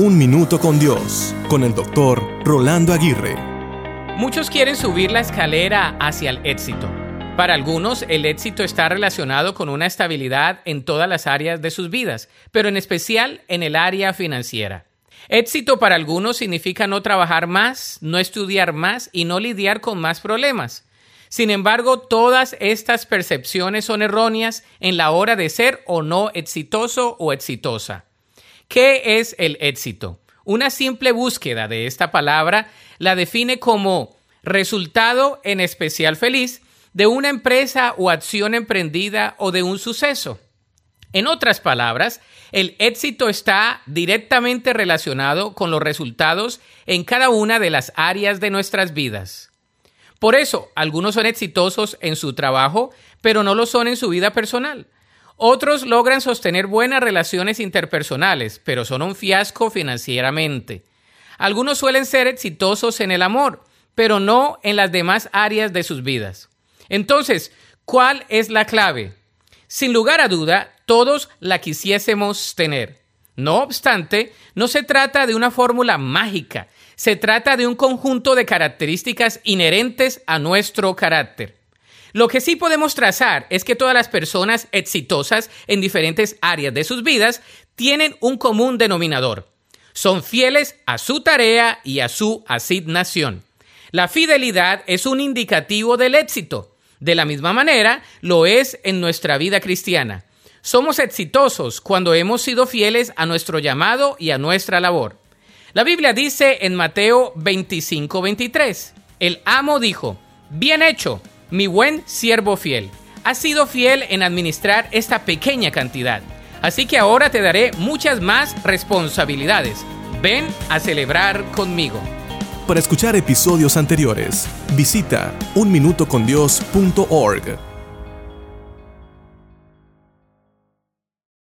Un Minuto con Dios, con el doctor Rolando Aguirre. Muchos quieren subir la escalera hacia el éxito. Para algunos, el éxito está relacionado con una estabilidad en todas las áreas de sus vidas, pero en especial en el área financiera. Éxito para algunos significa no trabajar más, no estudiar más y no lidiar con más problemas. Sin embargo, todas estas percepciones son erróneas en la hora de ser o no exitoso o exitosa. ¿Qué es el éxito? Una simple búsqueda de esta palabra la define como resultado en especial feliz de una empresa o acción emprendida o de un suceso. En otras palabras, el éxito está directamente relacionado con los resultados en cada una de las áreas de nuestras vidas. Por eso, algunos son exitosos en su trabajo, pero no lo son en su vida personal. Otros logran sostener buenas relaciones interpersonales, pero son un fiasco financieramente. Algunos suelen ser exitosos en el amor, pero no en las demás áreas de sus vidas. Entonces, ¿cuál es la clave? Sin lugar a duda, todos la quisiésemos tener. No obstante, no se trata de una fórmula mágica, se trata de un conjunto de características inherentes a nuestro carácter. Lo que sí podemos trazar es que todas las personas exitosas en diferentes áreas de sus vidas tienen un común denominador. Son fieles a su tarea y a su asignación. La fidelidad es un indicativo del éxito. De la misma manera, lo es en nuestra vida cristiana. Somos exitosos cuando hemos sido fieles a nuestro llamado y a nuestra labor. La Biblia dice en Mateo 25:23, el amo dijo, bien hecho, mi buen siervo fiel, has sido fiel en administrar esta pequeña cantidad, así que ahora te daré muchas más responsabilidades. Ven a celebrar conmigo. Para escuchar episodios anteriores, visita unminutocondios.org.